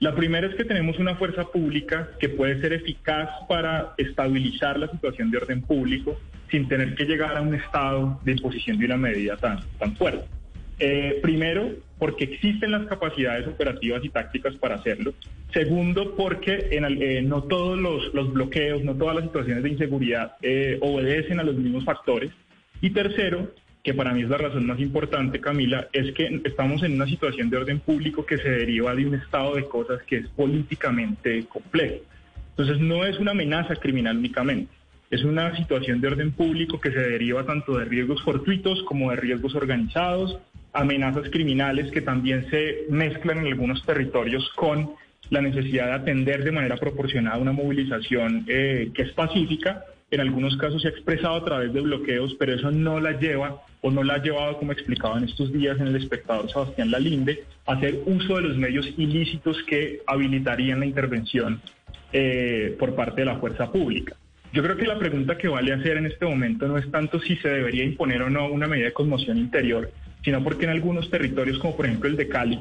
La primera es que tenemos una fuerza pública que puede ser eficaz para estabilizar la situación de orden público sin tener que llegar a un estado de imposición de una medida tan, tan fuerte. Eh, primero, porque existen las capacidades operativas y tácticas para hacerlo. Segundo, porque en, eh, no todos los, bloqueos, no todas las situaciones de inseguridad eh, obedecen a los mismos factores. Y tercero, que para mí es la razón más importante, Camila, es que estamos en una situación de orden público que se deriva de un estado de cosas que es políticamente complejo. Entonces no es una amenaza criminal únicamente, es una situación de orden público que se deriva tanto de riesgos fortuitos como de riesgos organizados, amenazas criminales que también se mezclan en algunos territorios con la necesidad de atender de manera proporcionada una movilización eh, que es pacífica. En algunos casos se ha expresado a través de bloqueos, pero eso no la lleva o no la ha llevado, como explicaba en estos días en el espectador Sebastián Lalinde, a hacer uso de los medios ilícitos que habilitarían la intervención eh, por parte de la fuerza pública. Yo creo que la pregunta que vale hacer en este momento no es tanto si se debería imponer o no una medida de conmoción interior, sino porque en algunos territorios, como por ejemplo el de Cali,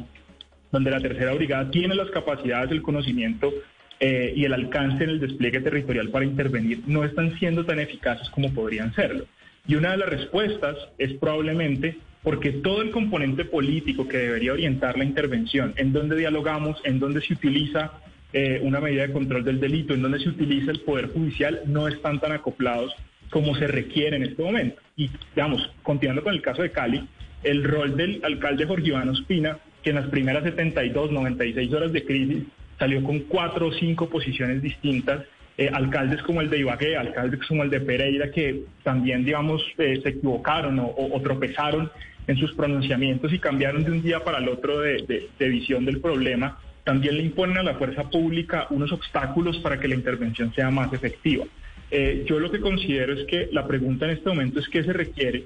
donde la tercera brigada tiene las capacidades, el conocimiento eh, y el alcance en el despliegue territorial para intervenir, no están siendo tan eficaces como podrían serlo. Y una de las respuestas es probablemente porque todo el componente político que debería orientar la intervención, en donde dialogamos, en donde se utiliza eh, una medida de control del delito, en donde se utiliza el Poder Judicial, no están tan acoplados como se requiere en este momento. Y, digamos, continuando con el caso de Cali, el rol del alcalde Jorge Iván Ospina, que en las primeras 72, 96 horas de crisis salió con cuatro o cinco posiciones distintas, eh, alcaldes como el de Ibagué, alcaldes como el de Pereira, que también, digamos, eh, se equivocaron o, tropezaron en sus pronunciamientos y cambiaron de un día para el otro de, visión del problema, también le imponen a la fuerza pública unos obstáculos para que la intervención sea más efectiva. Eh, yo lo que considero es que la pregunta en este momento es qué se requiere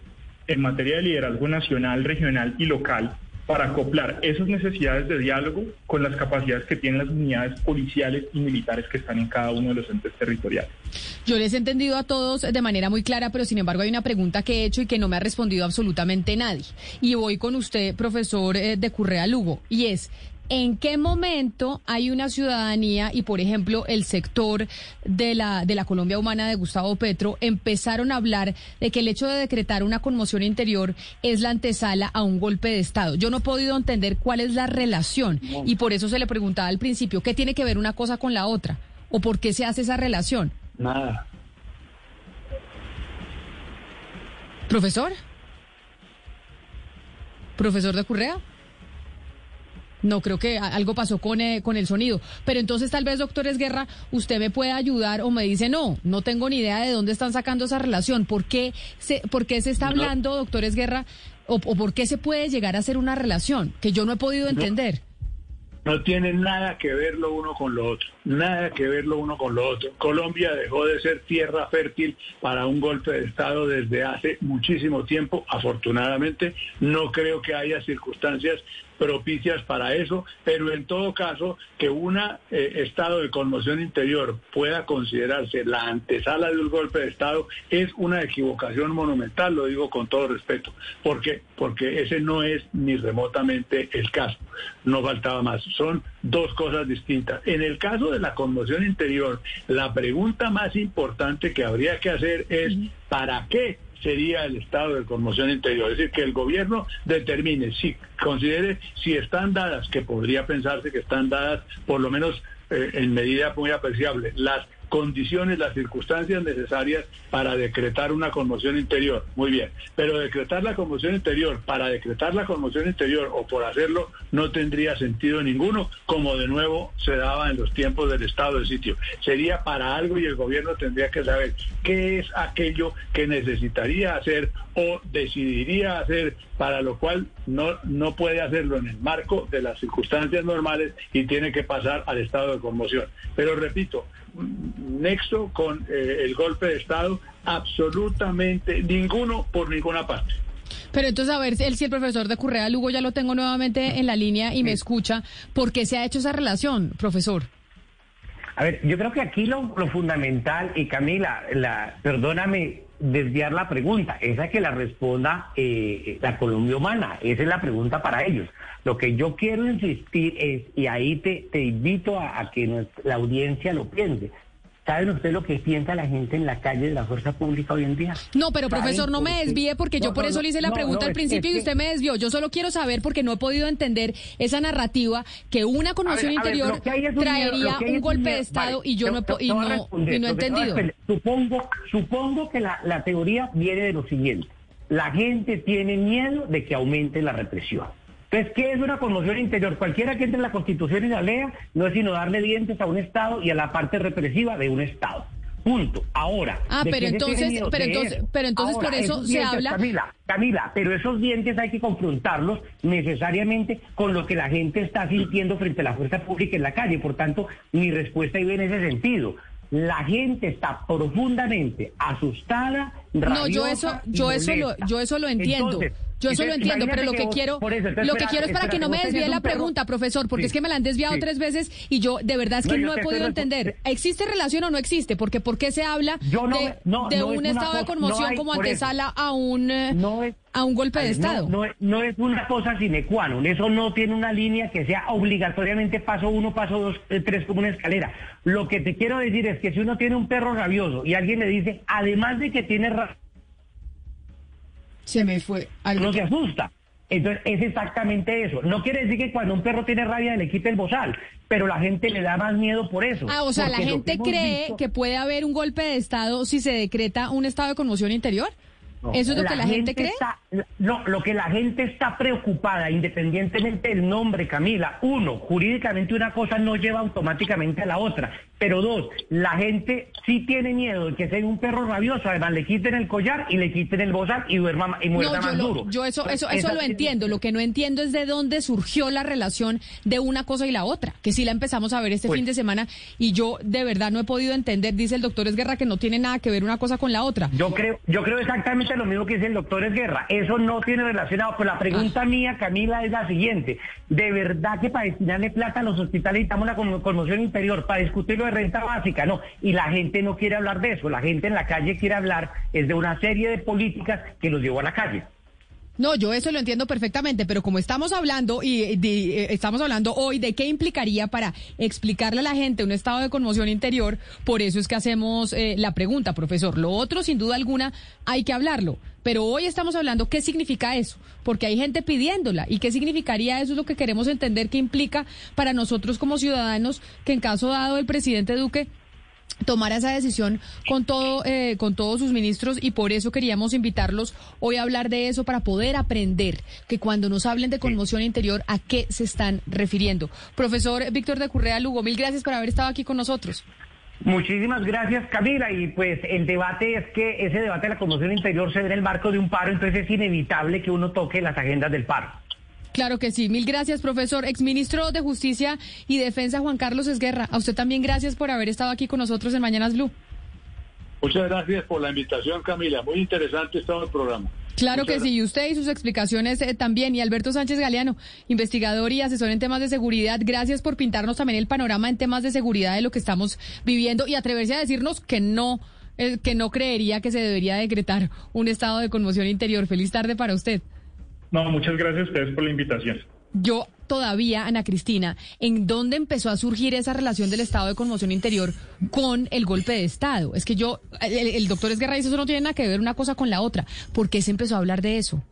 en materia de liderazgo nacional, regional y local para acoplar esas necesidades de diálogo con las capacidades que tienen las unidades policiales y militares que están en cada uno de los entes territoriales. Yo les he entendido a todos de manera muy clara, pero sin embargo hay una pregunta que he hecho y que no me ha respondido absolutamente nadie. Y voy con usted, profesor eh, de Currea Lugo, y es, ¿En qué momento hay una ciudadanía y, por ejemplo, el sector de la, de la Colombia Humana de Gustavo Petro empezaron a hablar de que el hecho de decretar una conmoción interior es la antesala a un golpe de Estado? Yo no he podido entender cuál es la relación y por eso se le preguntaba al principio, ¿qué tiene que ver una cosa con la otra? ¿O por qué se hace esa relación? Nada. ¿Profesor? ¿Profesor de Currea? No, creo que algo pasó con, eh, con el sonido. Pero entonces tal vez, doctor Esguerra, usted me puede ayudar o me dice, no, no tengo ni idea de dónde están sacando esa relación. ¿Por qué se, por qué se está hablando, doctor Esguerra, o, por qué se puede llegar a hacer una relación que yo no he podido entender? no tiene nada que ver lo uno con lo otro, nada que ver lo uno con lo otro. Colombia dejó de ser tierra fértil para un golpe de Estado desde hace muchísimo tiempo, afortunadamente. No creo que haya circunstancias propicias para eso, pero en todo caso que un eh, estado de conmoción interior pueda considerarse la antesala de un golpe de Estado es una equivocación monumental, lo digo con todo respeto, porque porque ese no es ni remotamente el caso. No faltaba más, son dos cosas distintas. En el caso de la conmoción interior, la pregunta más importante que habría que hacer es ¿para qué sería el estado de conmoción interior. Es decir, que el gobierno determine, si considere si están dadas, que podría pensarse que están dadas por lo menos eh, en medida muy apreciable, las condiciones, las circunstancias necesarias para decretar una conmoción interior. Muy bien, pero decretar la conmoción interior, para decretar la conmoción interior o por hacerlo, no tendría sentido ninguno, como de nuevo se daba en los tiempos del estado de sitio. Sería para algo y el gobierno tendría que saber qué es aquello que necesitaría hacer o decidiría hacer, para lo cual no, no puede hacerlo en el marco de las circunstancias normales y tiene que pasar al estado de conmoción. Pero repito, nexo con eh, el golpe de Estado, absolutamente ninguno por ninguna parte. Pero entonces, a ver si el, profesor de Currea Lugo ya lo tengo nuevamente en la línea y me escucha, ¿por qué se ha hecho esa relación, profesor? A ver, yo creo que aquí lo, fundamental, y Camila, la, perdóname desviar la pregunta, esa que la responda eh, la Colombia Humana, esa es la pregunta para ellos. Lo que yo quiero insistir es, y ahí te, te invito a, que la audiencia lo piense, ¿Saben ustedes lo que piensa la gente en la calle de la fuerza pública hoy en día? No, pero profesor, no me desvíe porque yo por eso le hice la pregunta al principio y usted me desvió. Yo solo quiero saber porque no he podido entender esa narrativa que una conmoción interior traería un, golpe de Estado y yo no, he, y no, y no he entendido. Supongo, supongo que la, la teoría viene de lo siguiente. La gente tiene miedo de que aumente la represión. Entonces, ¿qué es una conmoción interior? Cualquiera que entre en la Constitución y la lea no es sino darle dientes a un Estado y a la parte represiva de un Estado. Punto. Ahora. Ah, pero entonces, pero entonces, pero entonces por eso se habla. Camila, Camila, pero esos dientes hay que confrontarlos necesariamente con lo que la gente está sintiendo frente a la fuerza pública en la calle. Por tanto, mi respuesta iba en ese sentido. La gente está profundamente asustada, No, yo eso, yo eso lo, yo eso lo entiendo. Yo eso lo entiendo, pero lo que quiero, lo que quiero es para que no me desvíe la pregunta, profesor, porque es que me la han desviado tres veces y yo de verdad es que no, he podido entender. ¿Existe relación o no existe? Porque ¿por qué se habla de, un estado de conmoción como antesala a un eh, a un golpe de estado? No, es una cosa sine qua non, eso no tiene una línea que sea obligatoriamente paso uno, paso dos, eh, tres como una escalera. Lo que te quiero decir es que si uno tiene un perro rabioso y alguien le dice, además de que tiene se me fue. Algo. No se asusta. Entonces es exactamente eso. No quiere decir que cuando un perro tiene rabia le quite el bozal, pero la gente le da más miedo por eso. Ah, o sea, la gente cree que puede haber un golpe de Estado si se decreta un estado de conmoción interior. ¿Eso es lo que la gente, cree? no, lo que la gente está preocupada, independientemente del nombre, Camila. Uno, jurídicamente una cosa no lleva automáticamente a la otra. Pero dos, la gente sí tiene miedo de que sea un perro rabioso, además le quiten el collar y le quiten el bozal y duerma y muerda más duro. Yo eso, eso, eso lo entiendo. Lo que no entiendo es de dónde surgió la relación de una cosa y la otra, que sí la empezamos a ver este pues fin de semana y yo de verdad no he podido entender, dice el doctor Esguerra, que no tiene nada que ver una cosa con la otra. Yo creo, yo creo exactamente lo mismo que dice el doctor Esguerra. Eso no tiene relacionado. Pues la pregunta ah. mía, Camila, es la siguiente. ¿De verdad que para destinarle plata a los hospitales necesitamos la conmoción interior para discutirlo renta básica, no. Y la gente no quiere hablar de eso. La gente en la calle quiere hablar es de una serie de políticas que los llevó a la calle. No, yo eso lo entiendo perfectamente, pero como estamos hablando y eh, estamos hablando hoy de qué implicaría para explicarle a la gente un estado de conmoción interior, por eso es que hacemos eh, la pregunta, profesor. Lo otro, sin duda alguna, hay que hablarlo. Pero hoy estamos hablando qué significa eso, porque hay gente pidiéndola y qué significaría eso es lo que queremos entender qué implica para nosotros como ciudadanos que en caso dado el presidente Duque tomar esa decisión con todo eh, con todos sus ministros y por eso queríamos invitarlos hoy a hablar de eso para poder aprender que cuando nos hablen de conmoción interior a qué se están refiriendo. Profesor Víctor de Currea Lugo, mil gracias por haber estado aquí con nosotros. Muchísimas gracias, Camila. Y pues el debate es que ese debate de la conmoción interior se ve en el marco de un paro, entonces es inevitable que uno toque las agendas del paro. Claro que sí. Mil gracias, profesor. Exministro de Justicia y Defensa, Juan Carlos Esguerra. A usted también gracias por haber estado aquí con nosotros en Mañanas Blue. Muchas gracias por la invitación, Camila. Muy interesante estado el programa. Claro que sí, y usted y sus explicaciones eh, también. Y Alberto Sánchez Galeano, investigador y asesor en temas de seguridad, gracias por pintarnos también el panorama en temas de seguridad de lo que estamos viviendo y atreverse a decirnos que no, eh, que no creería que se debería decretar un estado de conmoción interior. Feliz tarde para usted. No, muchas gracias a ustedes por la invitación. Yo todavía, Ana Cristina, ¿en dónde empezó a surgir esa relación del estado de conmoción interior con el golpe de Estado? Es que yo, el, doctor Esguerra dice eso no tiene nada que ver una cosa con la otra. ¿Por qué se empezó a hablar de eso?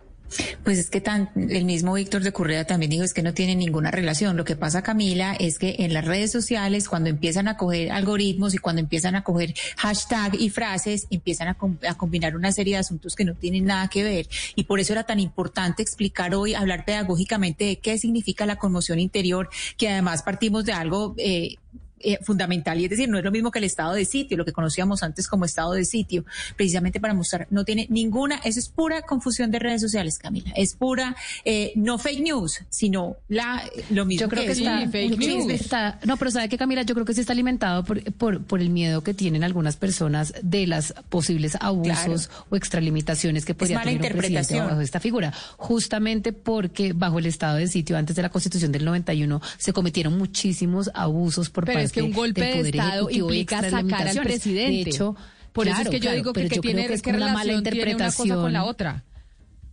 Pues es que tan, el mismo Víctor de Correa también dijo es que no tiene ninguna relación. Lo que pasa, Camila, es que en las redes sociales, cuando empiezan a coger algoritmos y cuando empiezan a coger hashtag y frases, empiezan a, a combinar una serie de asuntos que no tienen nada que ver. Y por eso era tan importante explicar hoy, hablar pedagógicamente de qué significa la conmoción interior, que además partimos de algo eh, eh, fundamental y es decir, no es lo mismo que el estado de sitio, lo que conocíamos antes como estado de sitio, precisamente para mostrar, no tiene ninguna, eso es pura confusión de redes sociales, Camila, es pura, eh, no fake news, sino la, lo mismo. Yo creo que, está, fake news. no, pero sabe que Camila, yo creo que sí está alimentado por, por, por, el miedo que tienen algunas personas de las posibles abusos o extralimitaciones que podría tener un presidente bajo esta figura, justamente porque bajo el estado de sitio antes de la constitución del 91 se cometieron muchísimos abusos por parte es que un golpe de Estado implica sacar al presidente. De hecho, por eso es que yo digo que, tiene que, es que una mala interpretación una con la otra.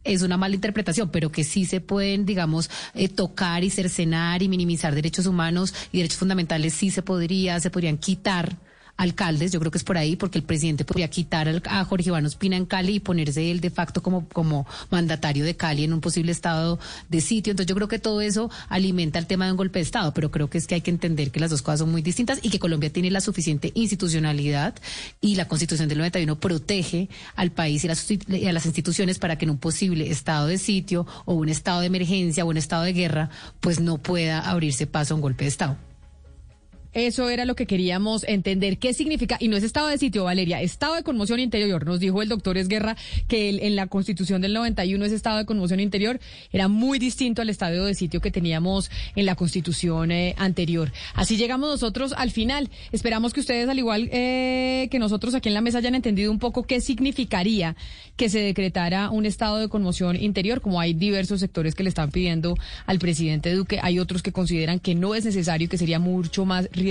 Es una mala interpretación, pero que sí se pueden, digamos, eh, tocar y cercenar y minimizar derechos humanos y derechos fundamentales, sí se podría, se podrían quitar alcaldes. Yo creo que es por ahí, porque el presidente podría quitar a Jorge Iván Ospina en Cali y ponerse él de facto como, como mandatario de Cali en un posible estado de sitio. Entonces yo creo que todo eso alimenta el tema de un golpe de Estado, pero creo que es que hay que entender que las dos cosas son muy distintas y que Colombia tiene la suficiente institucionalidad y la Constitución del 91 protege al país y, a las instituciones para que en un posible estado de sitio o un estado de emergencia o un estado de guerra, pues no pueda abrirse paso a un golpe de Estado. Eso era lo que queríamos entender. ¿Qué significa? Y no es estado de sitio, Valeria, estado de conmoción interior. Nos dijo el doctor Esguerra que en la constitución del 91 ese estado de conmoción interior era muy distinto al estado de sitio que teníamos en la constitución eh, anterior. Así llegamos nosotros al final. Esperamos que ustedes, al igual eh, que nosotros aquí en la mesa, hayan entendido un poco qué significaría que se decretara un estado de conmoción interior, como hay diversos sectores que le están pidiendo al presidente Duque. Hay otros que consideran que no es necesario, que sería mucho más riesgoso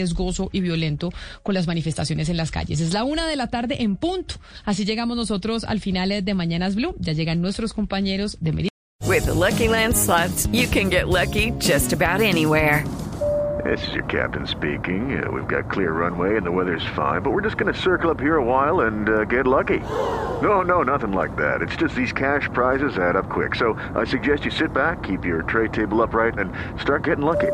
y violento con las manifestaciones en las calles. Es la una de la tarde en punto. Así llegamos nosotros al final de Mañanas Blue. Ya llegan nuestros compañeros de. With the Lucky Land slots, you can get lucky just about anywhere. This is your captain speaking. Uh, we've got clear runway and the weather's fine, but we're just going to circle up here a while and uh, get lucky. No, no, nothing like that. It's just these cash prizes add up quick. So I suggest you sit back, keep your tray table upright, and start getting lucky.